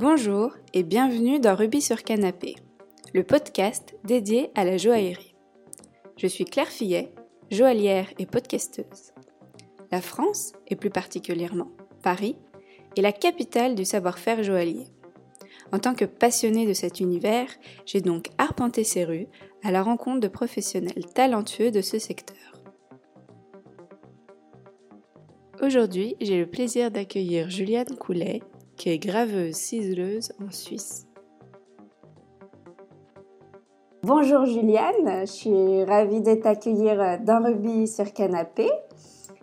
Bonjour et bienvenue dans Rubis sur Canapé, le podcast dédié à la joaillerie. Je suis Claire Fillet, joaillière et podcasteuse. La France, et plus particulièrement Paris, est la capitale du savoir-faire joaillier. En tant que passionnée de cet univers, j'ai donc arpenté ces rues à la rencontre de professionnels talentueux de ce secteur. Aujourd'hui, j'ai le plaisir d'accueillir Juliane Coulet, qui est graveuse ciseleuse en Suisse. Bonjour Juliane, je suis ravie de t'accueillir dans Rubis sur Canapé.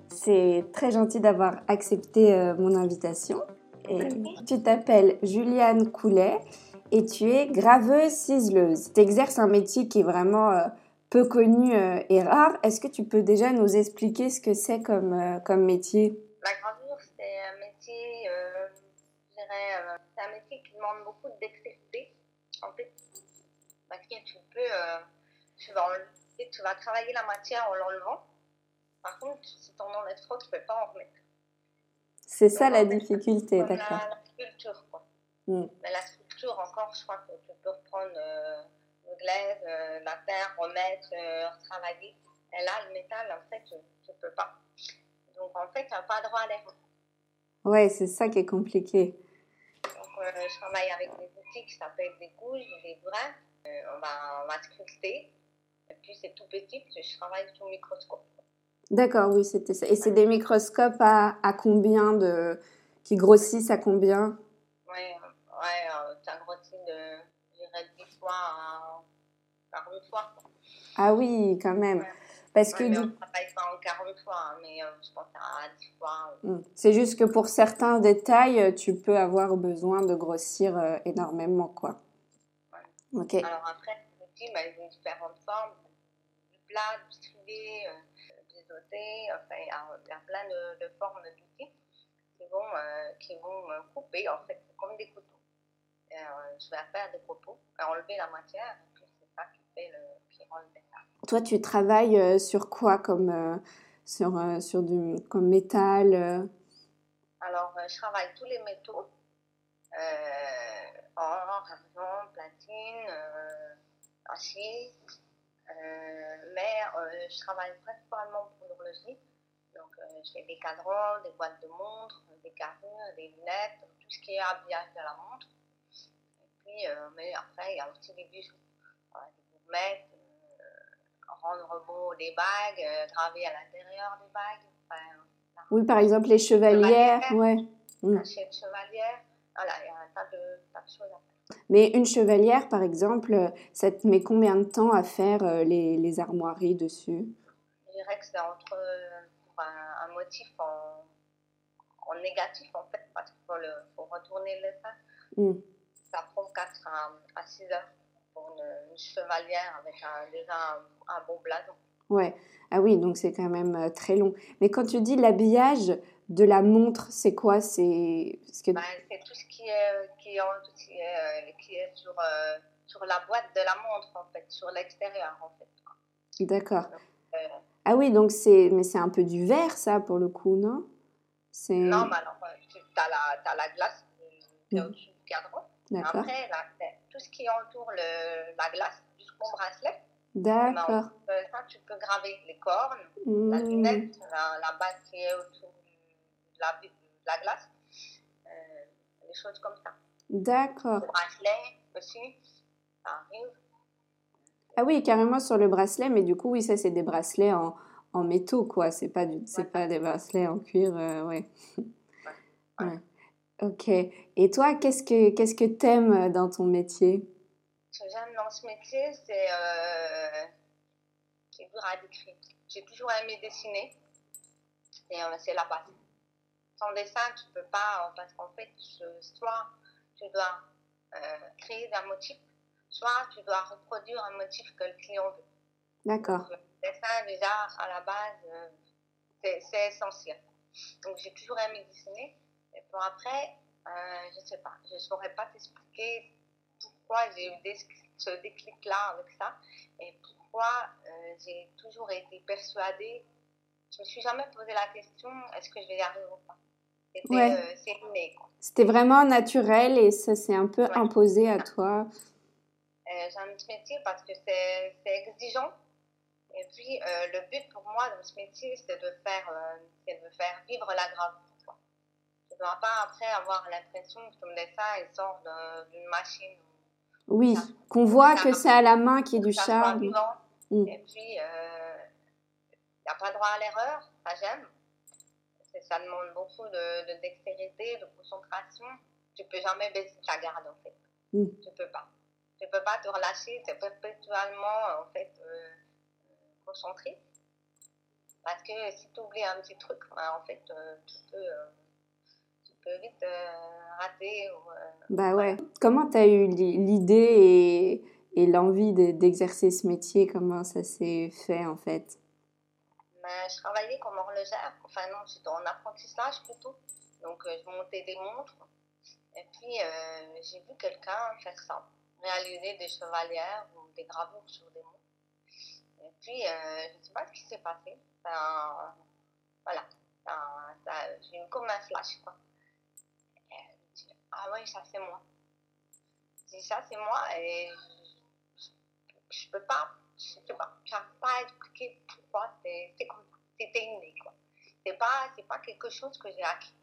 C'est très gentil d'avoir accepté euh, mon invitation. tu t'appelles Juliane Coulet et tu es graveuse ciseleuse. Tu exerces un métier qui est vraiment euh, peu connu euh, et rare. Est-ce que tu peux déjà nous expliquer ce que c'est comme, comme métier? La gravure, c'est un métier, euh, dirais, euh, c'est un métier qui demande beaucoup de dextérité, en fait, parce que tu peux, euh, tu vas enlever, tu vas travailler la matière en l'enlevant. Par contre, si tu en enlèves trop, tu peux pas en remettre. C'est ça la difficulté, d'accord. la, la sculpture, quoi. Mm. Mais la sculpture, encore, je crois que tu peux reprendre euh, le glaise, la terre, remettre, retravailler. Et là, le métal, en fait, tu ne peux pas. Donc, en fait, tu n'as pas droit à l'erreur. Ouais, c'est ça qui est compliqué. Euh, je travaille avec des outils qui s'appellent des gouges, des brins. Euh, on, va, on va sculpter. Et puis, c'est tout petit, parce que je travaille sous microscope. D'accord, oui, c'était ça. Et c'est des microscopes à, à combien de... qui grossissent à combien? Ouais, euh, ouais euh, ça grossit de, je dirais, 10 fois à 40 fois. Ah oui, quand même. Ouais. Parce Ouais, que mais on travaille pas en 40 fois, hein, mais euh, je pense à 10 fois. euh, c'est juste que pour certains détails, euh, tu peux avoir besoin de grossir euh, énormément, quoi. Ok. Alors après, les outils, bah, ils ont différentes formes. Du plat, du strié, euh, du doté. Enfin, il y a, plein de, de formes d'outils qui vont, euh, qui vont couper, en fait, comme des couteaux. Je vais faire des copeaux, enlever la matière, Toi, tu travailles euh, sur quoi comme euh, sur euh, sur du comme métal euh, Alors, euh, je travaille tous les métaux. Euh, or, argent, platine, euh, acier. Euh, mais euh, je travaille principalement pour l'horlogerie. Donc, euh, je fais des cadrans, des boîtes de montres, des carrures, des lunettes, tout ce qui est habillage de la montre. Et puis, euh, mais après, il y a aussi des bijoux. Gourmettes, euh, rendre beau des bagues, euh, graver à l'intérieur des bagues. Enfin, Oui, par exemple les chevalières, ouais. Mm. chez chevalière. Voilà, il y a un tas de, tas de choses à faire. Mais une chevalière, par exemple, ça te met combien de temps à faire euh, les, les armoiries dessus? Je dirais que c'est entre pour un, un motif en, en négatif, en fait, parce qu'il faut, retourner le sein. Mm. Ça prend 4 à, à 6 heures une, une chevalière avec un, déjà un, un beau blason. Ouais. Ah oui, donc c'est quand même euh, très long. Mais quand tu dis l'habillage de la montre, c'est quoi? C'est parce que Ben, tout ce qui est, qui est, en- qui est, euh, qui est sur, euh, sur la boîte de la montre, en fait, sur l'extérieur, en fait. d'accord. Euh, Ah oui, donc c'est mais c'est un peu du verre ça pour le coup, non? Non, mais alors, euh, tu as la, t'as la glace qui est Mhm. au-dessus du cadran. d'accord. Après, la- tout ce qui entoure le, la glace jusqu'au bracelet, D'accord. euh, ça, tu peux graver les cornes, la Mm. lunette, la, la base qui est autour de la, de la glace, euh, des choses comme ça. D'accord. Le bracelet aussi, ça arrive. Ah oui, carrément sur le bracelet, mais du coup, oui, ça, c'est des bracelets en, en métaux, quoi. C'est pas, du, c'est Ouais. pas des bracelets en cuir, euh, ouais. Ouais. Ouais. Ok. Et toi, qu'est-ce que qu'est-ce que t'aimes dans ton métier? Ce que j'aime dans ce métier, c'est euh, c'est dur à décrire. J'ai toujours aimé dessiner et euh, c'est la base. Sans dessin, tu peux pas, euh, parce qu'en fait, soit tu dois euh, créer un motif, soit tu dois reproduire un motif que le client veut. D'accord. Le dessin, déjà, à la base, euh, c'est essentiel. Donc, j'ai toujours aimé dessiner. Et puis après, euh, je sais pas, je ne saurais pas t'expliquer pourquoi j'ai eu des- ce déclic-là avec ça et pourquoi euh, j'ai toujours été persuadée. Je me suis jamais posé la question est-ce que je vais y arriver ou pas. C'était Ouais. euh, inné. C'était vraiment naturel et ça s'est un peu Ouais. imposé à toi. Euh, J'aime ce métier parce que c'est exigeant. Et puis, le but pour moi dans ce métier, c'est de, faire, de faire vivre la gravure. Ne dois pas après avoir l'impression que ton dessin il sort d'une machine. Oui, qu'on voit que c'est à la main qui est du charme. Mm. Et puis, il n'y a pas droit à l'erreur. Ça, j'aime. Ça demande beaucoup de, de dextérité, de concentration. Tu peux jamais baisser ta garde, en fait. Mm. Tu peux pas. Tu peux pas te relâcher. Tu es perpétuellement, en fait, euh, concentré. Parce que si tu oublies un petit truc, ben, en fait, euh, tu, peux, tu peux vite euh, rater. Ou, euh, Bah ouais. Comment t'as eu l'i- l'idée et, et l'envie de- d'exercer ce métier? Comment ça s'est fait en fait? Mais je travaillais comme horlogère, enfin non, j'étais en apprentissage plutôt. Donc euh, je montais des montres. Et puis euh, j'ai vu quelqu'un faire ça, réaliser des chevalières ou des gravures sur des montres. Et puis euh, je ne sais pas ce qui s'est passé? Ça, voilà, ça, ça- j'ai eu comme un flash quoi. Je dis, ah oui, ça c'est moi. Je dis ça c'est moi et je, peux pas je sais pas, j'arrive pas à expliquer pourquoi c'est comme ça, c'était inné quoi. C'est pas, c'est pas quelque chose que j'ai acquis.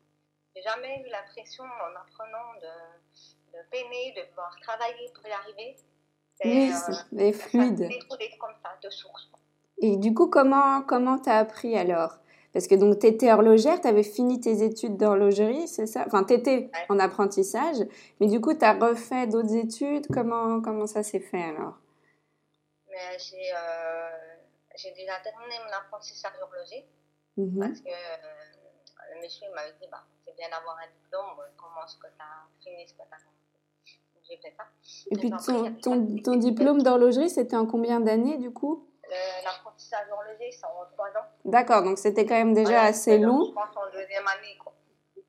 J'ai jamais eu l'impression en apprenant de, de peiner, de devoir travailler pour y arriver. Oui, euh, c'est ça fluide. déroulé comme ça, de source. Et du coup, comment comment t'as appris alors? Parce que donc t'étais horlogère, t'avais fini tes études d'horlogerie, c'est ça? Enfin, t'étais Ouais. en apprentissage, mais du coup, t'as refait d'autres études? Comment comment ça s'est fait alors? Mais j'ai, euh, j'ai déjà terminé mon apprentissage horloger Mhm. parce que euh, le monsieur m'avait dit bah, c'est bien d'avoir un diplôme, comment est-ce que tu as fini ce que tu as J'ai fait ça. Et puis ton, ton, diplôme d'horlogerie, c'était en combien d'années du coup? L'apprentissage horloger, c'est en trois ans. D'accord, donc c'était quand même déjà Voilà, assez long. Je pense en deuxième année. Quoi.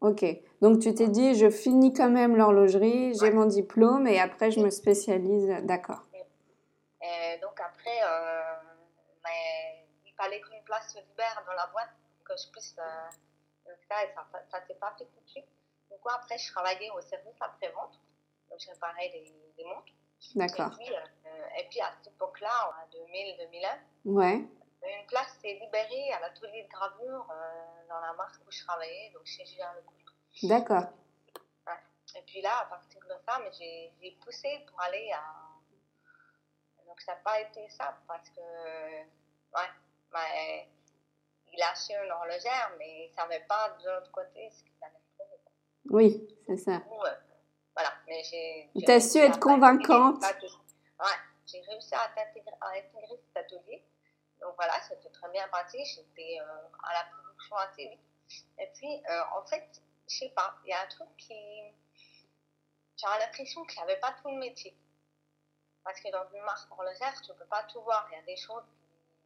Ok, donc tu t'es dit, je finis quand même l'horlogerie, j'ai Ouais. mon diplôme et après je me spécialise. D'accord. Donc après, euh, mais il fallait qu'une place se libère dans la boîte pour que je puisse euh, faire et ça ne s'est pas fait tout de suite. Donc après, je travaillais au service après-vente. Donc je réparais des, des montres. D'accord. Et puis, euh, et puis à cette époque-là, en 2000-2001, Ouais. une place s'est libérée à l'atelier de gravure euh, dans la marque où je travaillais, donc chez Julien Lecoultre. D'accord. Et puis là, à partir de ça, mais j'ai poussé pour aller à. Donc ça n'a pas été ça parce que. Ouais, mais il a acheté une horlogère, mais il ne savait pas de l'autre côté ce qu'il allait trouver. Oui, c'est ça. Euh, voilà, mais j'ai. Su être convaincante. Ouais, j'ai réussi à, t'intégrer- à intégrer cet atelier. Donc voilà, c'était très bien parti. J'étais euh, à la production assez vite. Et puis, euh, en fait, je sais pas, il y a un truc qui. J'ai l'impression qu'il n'y avait pas tout le métier. Parce que dans une marque horlogère, tu ne peux pas tout voir. Il y a des choses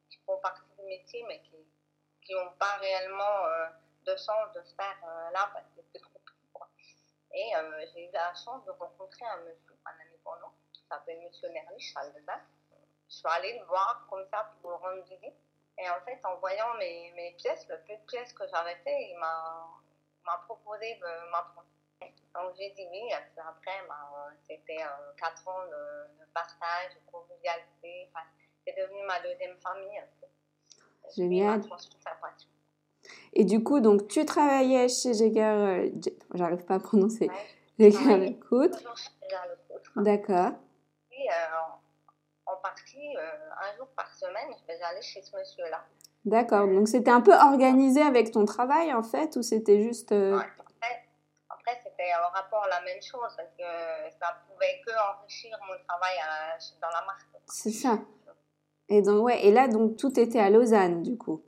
qui, qui font partie du métier, mais qui n'ont pas réellement euh, de sens de se faire là parce que c'est trop petit. Quoi. Et euh, j'ai eu la chance de rencontrer un monsieur, un indépendant, qui s'appelle Monsieur Nerlich, à Alsace. Je suis allée le voir comme ça pour lui rendre visite. Et en fait, en voyant mes, mes pièces, le peu de pièces que j'avais fait, il m'a m'a proposé de m'apprendre. Donc j'ai dit oui, puis après, ben, c'était euh, quatre ans de, de partage, de convivialité. Enfin, c'est devenu ma deuxième famille. m'a Génial. sa passion. Et du coup, donc tu travaillais chez Jäger, euh, j'arrive pas à prononcer, Ouais. Lecoutre. D'accord. Puis, euh, en, partie, euh, un jour par semaine, je vais aller chez ce monsieur-là. D'accord. Donc c'était un peu organisé avec ton travail en fait, ou c'était juste. euh, Ouais. Après, après c'était en rapport la même chose, parce que ça pouvait que enrichir mon travail à- dans la marque. C'est ça. Et donc ouais. Et là donc tout était à Lausanne du coup.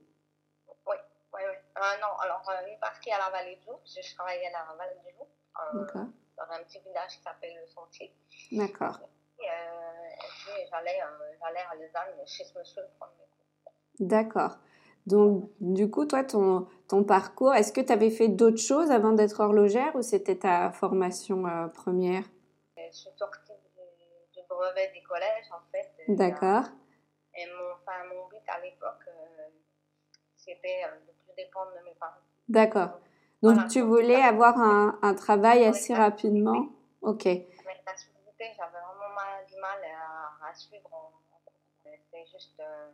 Oui, oui, oui. Euh, non, alors euh, une partie à la vallée du Loup, je travaillais à la vallée du Loup, euh, dans un petit village qui s'appelle Le Sentier. D'accord. Et, euh, puis j'allais euh, j'allais à Lausanne chez ce monsieur prendre mes cours. D'accord. Donc, du coup, toi, ton, ton parcours, est-ce que tu avais fait d'autres choses avant d'être horlogère ou c'était ta formation euh, première? Je suis sortie du, brevet des collèges, en fait. D'accord. euh, Et mon, enfin, mon but à l'époque, euh, c'était euh, de dépendre de mes parents. D'accord. Donc Voilà, tu voulais avoir un, un travail assez rapidement Ok. Avec la j'avais vraiment mal- du mal à, à suivre. C'était juste euh,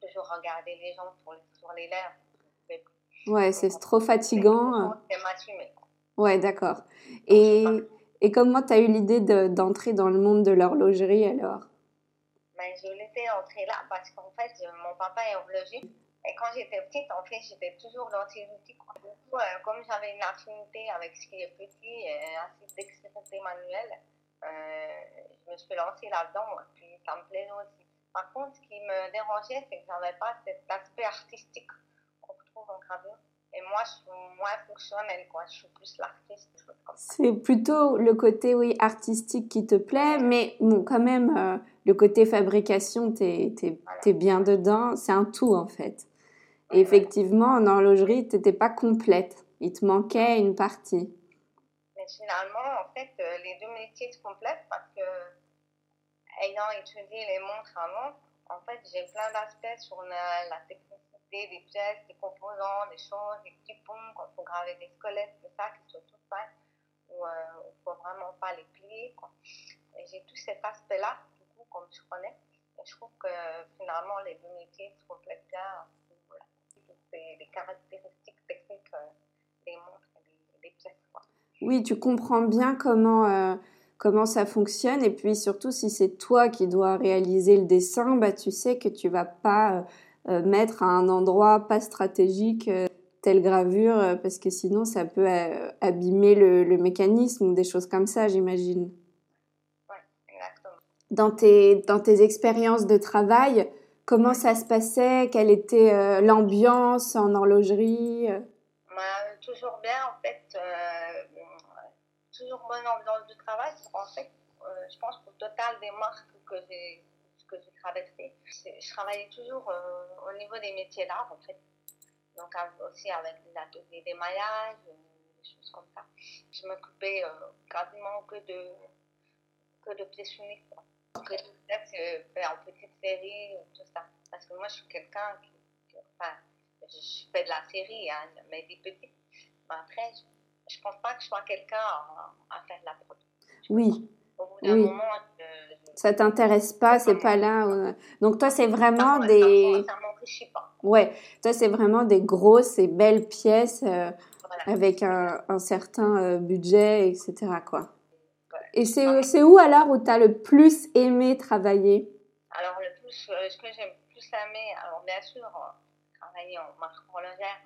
toujours regarder les gens les, sur les lèvres. Mais Ouais, c'est trop fatigant. C'est m'assumer. Ouais, d'accord. Et, et comment tu as eu l'idée de- d'entrer dans le monde de l'horlogerie alors? Mais je laissais entrer là parce qu'en fait, mon papa est horloger. Et quand j'étais petite, en fait, j'étais toujours dans ces outils. Du coup, euh, comme j'avais une affinité avec ce qui est petit et assez dextérité manuelle, euh, je me suis lancée là-dedans. et Puis ça me plaisait aussi. Par contre, ce qui me dérangeait, c'est que j'avais pas cet aspect artistique qu'on retrouve en gravure. Et moi, je suis moins fonctionnelle, quoi. Je suis plus l'artiste. C'est plutôt le côté, oui, artistique qui te plaît, mais bon, quand même, euh, le côté fabrication, t'es es, bien dedans. C'est un tout, en fait. Effectivement, en horlogerie, t'étais pas complète. Il te manquait une partie. Mais finalement, en fait, euh, les deux métiers se complètent parce que, ayant étudié les montres avant, en fait, j'ai plein d'aspects sur la, technicité des pièces, des composants, des choses, des petits ponts, quand faut graver des squelettes, tout ça, qui sont tout fins, où il ne faut vraiment pas les plier. J'ai tout cet aspect-là, du coup, comme je connais. Et je trouve que finalement, les deux métiers se complètent bien. Les caractéristiques techniques euh, des montres et des, des pièces. Quoi. Oui, tu comprends bien comment, euh, comment ça fonctionne. Et puis surtout, si c'est toi qui dois réaliser le dessin, bah, tu sais que tu vas pas euh, mettre à un endroit pas stratégique euh, telle gravure, euh, parce que sinon ça peut abîmer le, le, mécanisme ou des choses comme ça, j'imagine. Oui, exactement. Dans tes, dans tes expériences de travail, comment ça se passait? Quelle était euh, l'ambiance en horlogerie bah, Toujours bien, en fait. Euh, toujours bonne ambiance de travail. En fait, euh, je pense qu'au total des marques que j'ai traversées, je travaillais toujours euh, au niveau des métiers d'art, en fait. Donc aussi avec des ateliers des choses comme ça. Je m'occupais quasiment que de, que de pièces uniques. Que de pièces fait en petite série, tout ça. Parce que moi, je suis quelqu'un qui, qui, Enfin, je fais de la série, hein, mais des petites. Mais après, je ne pense pas que je sois quelqu'un à, à, faire de la prod. Oui. Au bout d'un oui. moment, je, je... ça t'intéresse pas, c'est pas là. Euh... Donc toi, c'est vraiment des. Ça, ça m'enrichit pas. Ouais, toi, c'est vraiment des grosses et belles pièces euh, voilà. avec un, un certain euh, budget, etc. Quoi. Et c'est où alors où tu as le plus aimé travailler? Alors, le plus, euh, ce que j'ai le plus aimé, alors bien sûr, euh, travailler en marque horlogère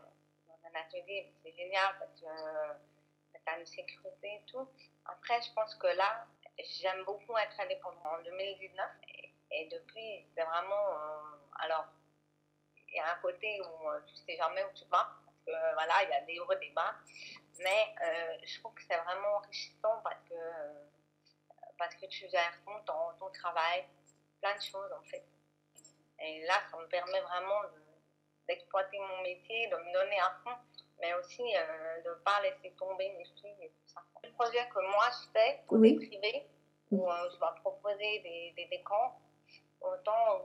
dans un atelier, c'est génial parce que euh, tu as une sécurité et tout. Après, je pense que là, j'aime beaucoup être indépendante. En 2019, et, et depuis, c'est vraiment. Euh, alors, il y a un côté où euh, tu sais jamais où tu vas, parce que euh, voilà, il y a des hauts, des bas. Mais euh, je trouve que c'est vraiment enrichissant euh, parce que tu gères ton temps, ton travail, plein de choses en fait. Et là, ça me permet vraiment d'exploiter de, mon métier, de me donner à fond, mais aussi euh, de ne pas laisser tomber mes filles et tout ça. Le projet que moi je fais pour oui. des privés, où euh, je dois proposer des, des décors, autant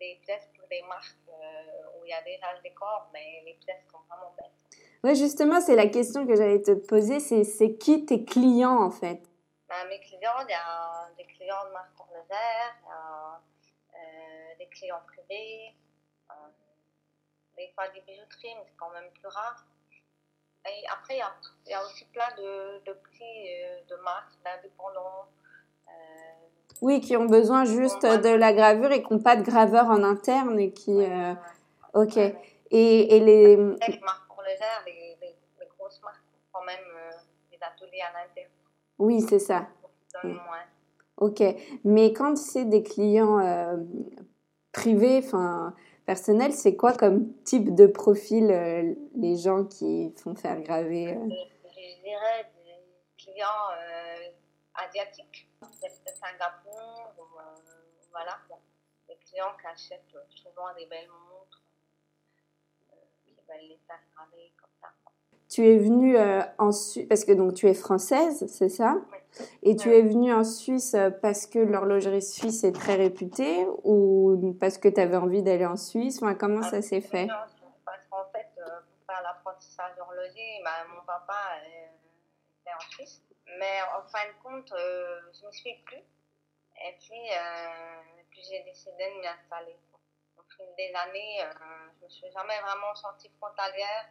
des pièces pour des marques euh, où il y a déjà le décor, mais les pièces sont vraiment belles. Oui, justement, c'est la question que j'allais te poser, c'est qui tes clients en fait? Ben, Mes clients, il y a des clients de marque horlogère, il y a euh, des clients privés, euh, des fois des bijouteries, mais c'est quand même plus rare. Et après, il y a, il y a aussi plein de, de petits, euh, de marques, d'indépendants. Oui, qui ont besoin juste de la gravure et qui n'ont pas de graveur en interne et qui... Ok. Et, et les... Les marques horlogères, les, les, les, grosses marques, quand même des ateliers à l'interne. Oui, c'est ça. Ok. Mais quand c'est des clients euh, privés, enfin personnels, c'est quoi comme type de profil euh, les gens qui font faire graver euh... je, dirais des clients asiatiques, de Singapour, ou, voilà, des clients qui achètent souvent des belles montres, qui veulent les faire graver comme ça. Tu es venue euh, en Suisse, parce que donc tu es française, c'est ça? Oui. Et tu oui. es venue en Suisse euh, parce que l'horlogerie suisse est très réputée ou parce que tu avais envie d'aller en Suisse? Enfin, Comment ah, ça s'est fait? Parce qu'en fait, euh, pour faire la prod apprentissage d'horloger, bah, mon papa était en Suisse. Mais en fin de compte, je ne suis plus. Et puis, puis j'ai décidé de m'y installer. Au fil des années, je ne me suis jamais vraiment sentie frontalière.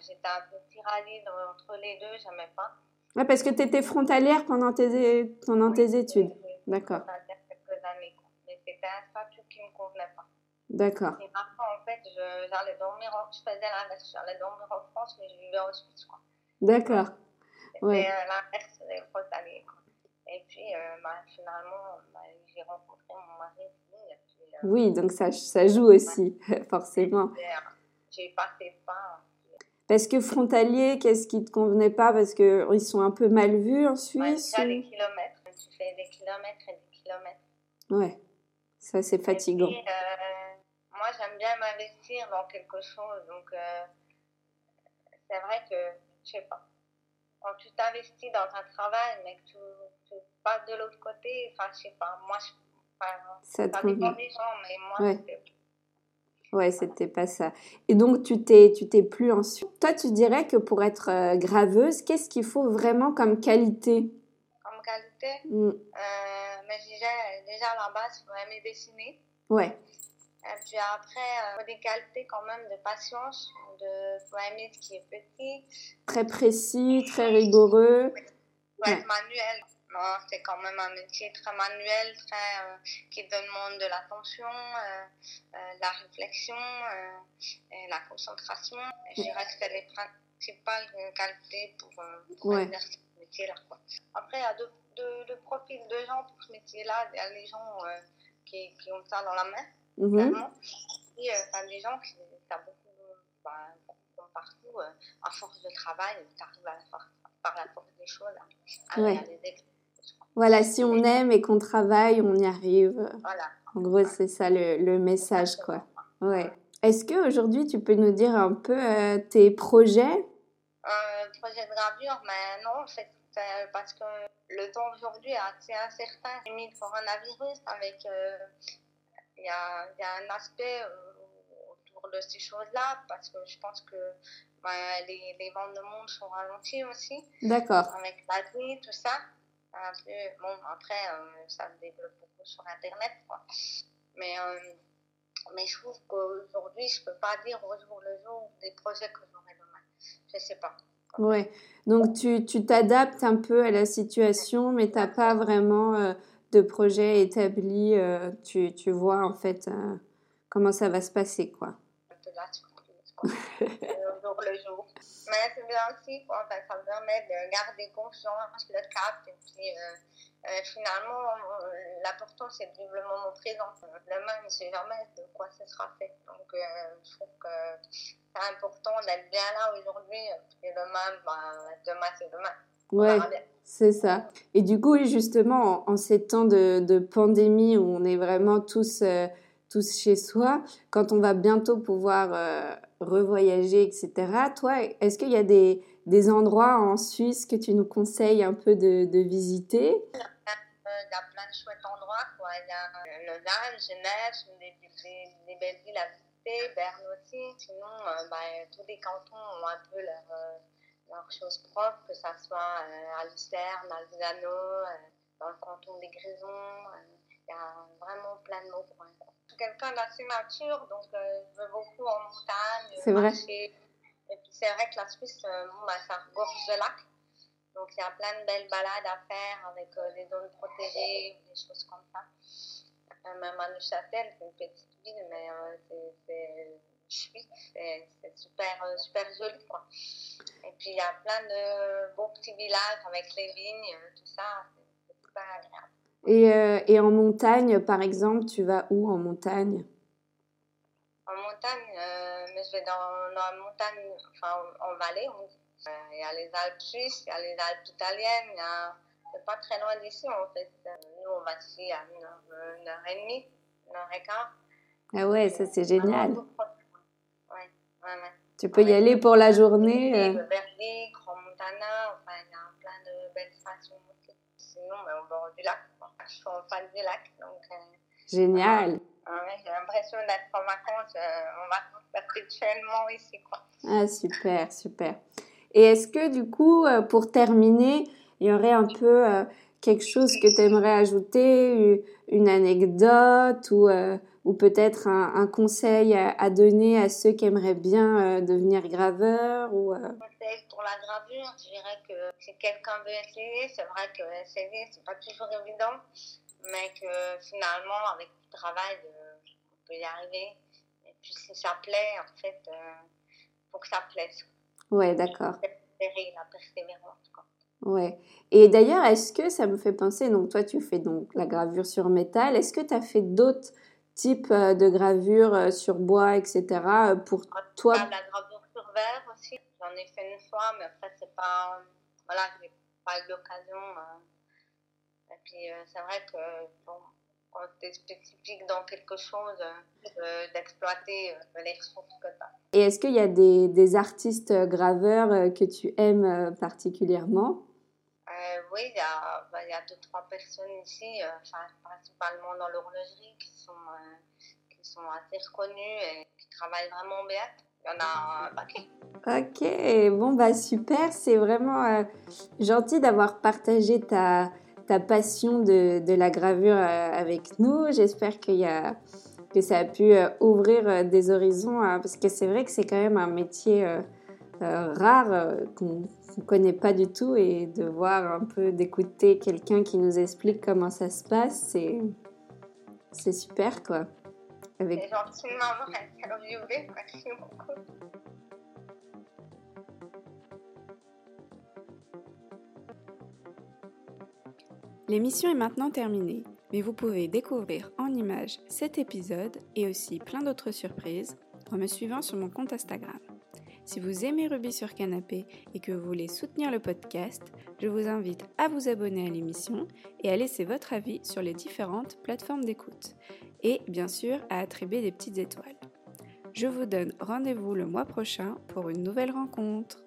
J'étais un peu tiraillée entre les deux, je n'aimais pas. Ouais, parce que tu étais frontalière pendant tes, pendant tes études. D'accord. quelques années. Mais c'était un statut qui ne me convenait pas. D'accord. Et parfois, en fait, j'allais dormir, en, je faisais l'inverse. J'allais dormir en France, mais je vivais en Suisse. Quoi. D'accord. C'était ouais. euh, l'inverse des frontaliers. Quoi. Et puis, euh, bah, finalement, bah, j'ai rencontré mon mari. Et puis, euh, oui, donc ça, ça joue aussi, forcément. J'ai passé pas. Parce que frontalier, qu'est-ce qui te convenait pas? Parce qu'ils sont un peu mal vus en Suisse ouais, ou... des kilomètres. Tu fais des kilomètres et des kilomètres. Ouais, ça c'est fatigant. Puis, euh, moi, j'aime bien m'investir dans quelque chose. Donc, euh, c'est vrai que, je sais pas, quand tu t'investis dans un travail, mais que tu, tu passes de l'autre côté, enfin, je sais pas, moi, je, enfin, ça, ça dépend des gens, mais moi, Ouais. c'est Ouais, c'était pas ça. Et donc, tu t'es, tu t'es plus en. Toi, tu dirais que pour être euh, graveuse, qu'est-ce qu'il faut vraiment comme qualité? Comme qualité? Mm. Euh, mais déjà, déjà à la base, il faut aimer dessiner. Ouais, Et puis après, euh, des qualités quand même de patience, de faut aimer ce qui est petit, très précis, très rigoureux. faut Ouais. être manuel. Non, c'est quand même un métier très manuel, très, euh, qui demande de l'attention, euh, euh, de la réflexion, euh, et la concentration. Et je dirais que c'est les principales qualités pour, euh, pour Ouais. exercer ce métier-là. Après, il y a deux, deux, deux profils de gens pour ce métier-là. Il y a les gens qui, qui ont ça dans la main, Mhm. clairement. Et euh, t'as des gens qui, t'as beaucoup, bah, comme partout, à force de travail, tu arrives à la par la force des choses à, à Ouais. réaliser quelque chose, quoi. Voilà, si on aime et qu'on travaille, on y arrive. Voilà. En gros, c'est ça le, le message, quoi. Ouais. Est-ce qu'aujourd'hui, tu peux nous dire un peu euh, tes projets? Un projet de gravure, mais non, en fait, c'est parce que le temps aujourd'hui est assez incertain. Limite coronavirus, avec. euh, Il y, y a un aspect euh, autour de ces choses-là, parce que je pense que ben, les, les ventes de monde sont ralenties aussi. D'accord. avec la vie, tout ça. Un peu, bon, après, euh, ça se développe beaucoup sur Internet, quoi. Mais, euh, mais je trouve qu'aujourd'hui, je peux pas dire au jour le jour des projets que j'aurai demain. Je sais pas. Ouais. Donc, tu tu t'adaptes un peu à la situation, mais t'as pas vraiment euh, de projet établi. tu, tu vois, en fait, comment ça va se passer, quoi. Un peu quoi. Euh, au jour le jour. Mais c'est bien aussi, quoi. Enfin, ça me permet de garder confiance, le cap, et puis euh, euh, finalement, euh, l'important, c'est de vivre le moment présent. Demain, on ne sait jamais de quoi ce sera fait. Donc, euh, je trouve que c'est important d'être bien là aujourd'hui, que demain, ben, demain, c'est demain. Ouais. C'est ça. Et du coup, justement, en, en ces temps de, de pandémie où on est vraiment tous, tous chez soi, quand on va bientôt pouvoir revoyager, etc., toi, est-ce qu'il y a des, des endroits en Suisse que tu nous conseilles un peu de, de visiter? Euh, Il y a plein de chouettes endroits. Il y a euh, Lausanne, Genève, des, des, des belles villes à visiter, Berne aussi. Sinon, euh, ben, tous les cantons ont un peu leurs euh, leurs choses propres, que ce soit euh, à Lucerne, à dans le canton des Grisons. Il y a vraiment plein de coins. quoi. Quelqu'un d'assez nature, donc euh, je vais beaucoup en montagne, C'est vrai. marcher. Et puis c'est vrai que la Suisse, euh, bon, ben, ça regorge de lacs. Donc il y a plein de belles balades à faire avec euh, des zones protégées, des choses comme ça. Euh, même à Neuchâtel, c'est une petite ville, mais euh, c'est- c'est chouette, c'est c'est super, euh, super joli. Quoi. Et puis il y a plein de beaux petits villages avec les vignes, tout ça, c'est c'est super agréable. Et, euh, et en montagne, par exemple, tu vas où en montagne? En montagne, euh, mais je vais dans, dans la montagne, enfin en, en vallée, on dit. Euh, Il y a les Alpes suisses, il y a les Alpes italiennes, il y a... c'est pas très loin d'ici en fait. Nous on va ici à une heure, euh, une heure et demie, une heure et quart. Ah ouais, ça c'est génial. Ouais, ouais, ouais. Tu peux y aller pour la journée. Verdi, Grand Montana, enfin il y a plein de belles stations. Sinon, ben, au bord du lac. Suis en fan du lac, donc euh, Génial. ouais, j'ai l'impression d'être en vacances, euh, en vacances habituellement ici. Quoi. Ah, super, super. Et est-ce que du coup, euh, pour terminer, il y aurait un peu euh, quelque chose que tu aimerais ajouter, une anecdote ou, euh, ou peut-être un, conseil à, donner à ceux qui aimeraient bien devenir graveurs ou, Conseil pour la gravure, je dirais que si quelqu'un veut essayer, c'est vrai que essayer, c'est pas toujours évident, mais que finalement, avec du travail, on peut y arriver. Et puis si ça plaît, en fait, il faut que ça plaise. Ouais, d'accord. La persévérance, quoi. Ouais. Et d'ailleurs, est-ce que ça me fait penser, donc toi tu fais donc la gravure sur métal, est-ce que tu as fait d'autres types euh, de gravures euh, sur bois, etc. Euh, pour toi La gravure sur verre aussi, j'en ai fait une fois, mais après c'est pas, voilà, j'ai pas eu l'occasion. Et puis c'est vrai que bon, quand tu es spécifique dans quelque chose, d'exploiter les ressources que tu as. Et est-ce qu'il y a des, des artistes graveurs que tu aimes particulièrement? Oui, il y, a, bah, il deux, trois personnes ici, principalement dans l'horlogerie, qui sont, qui sont assez reconnues et qui travaillent vraiment bien. Il y en a un paquet. Ok, bon bah super, c'est vraiment gentil d'avoir partagé ta, ta passion de, de la gravure euh, avec nous. J'espère qu'il que ça a pu euh, ouvrir euh, des horizons, parce que c'est vrai que c'est quand même un métier rare qu'on ne connaît pas du tout et de voir un peu, d'écouter quelqu'un qui nous explique comment ça se passe, c'est, c'est super quoi. Avec... C'est gentil de m'avoir interviewé, merci beaucoup. L'émission est maintenant terminée, mais vous pouvez découvrir en images cet épisode et aussi plein d'autres surprises en me suivant sur mon compte Instagram. Si vous aimez Ruby sur Canapé et que vous voulez soutenir le podcast, je vous invite à vous abonner à l'émission et à laisser votre avis sur les différentes plateformes d'écoute. Et bien sûr à attribuer des petites étoiles. Je vous donne rendez-vous le mois prochain pour une nouvelle rencontre.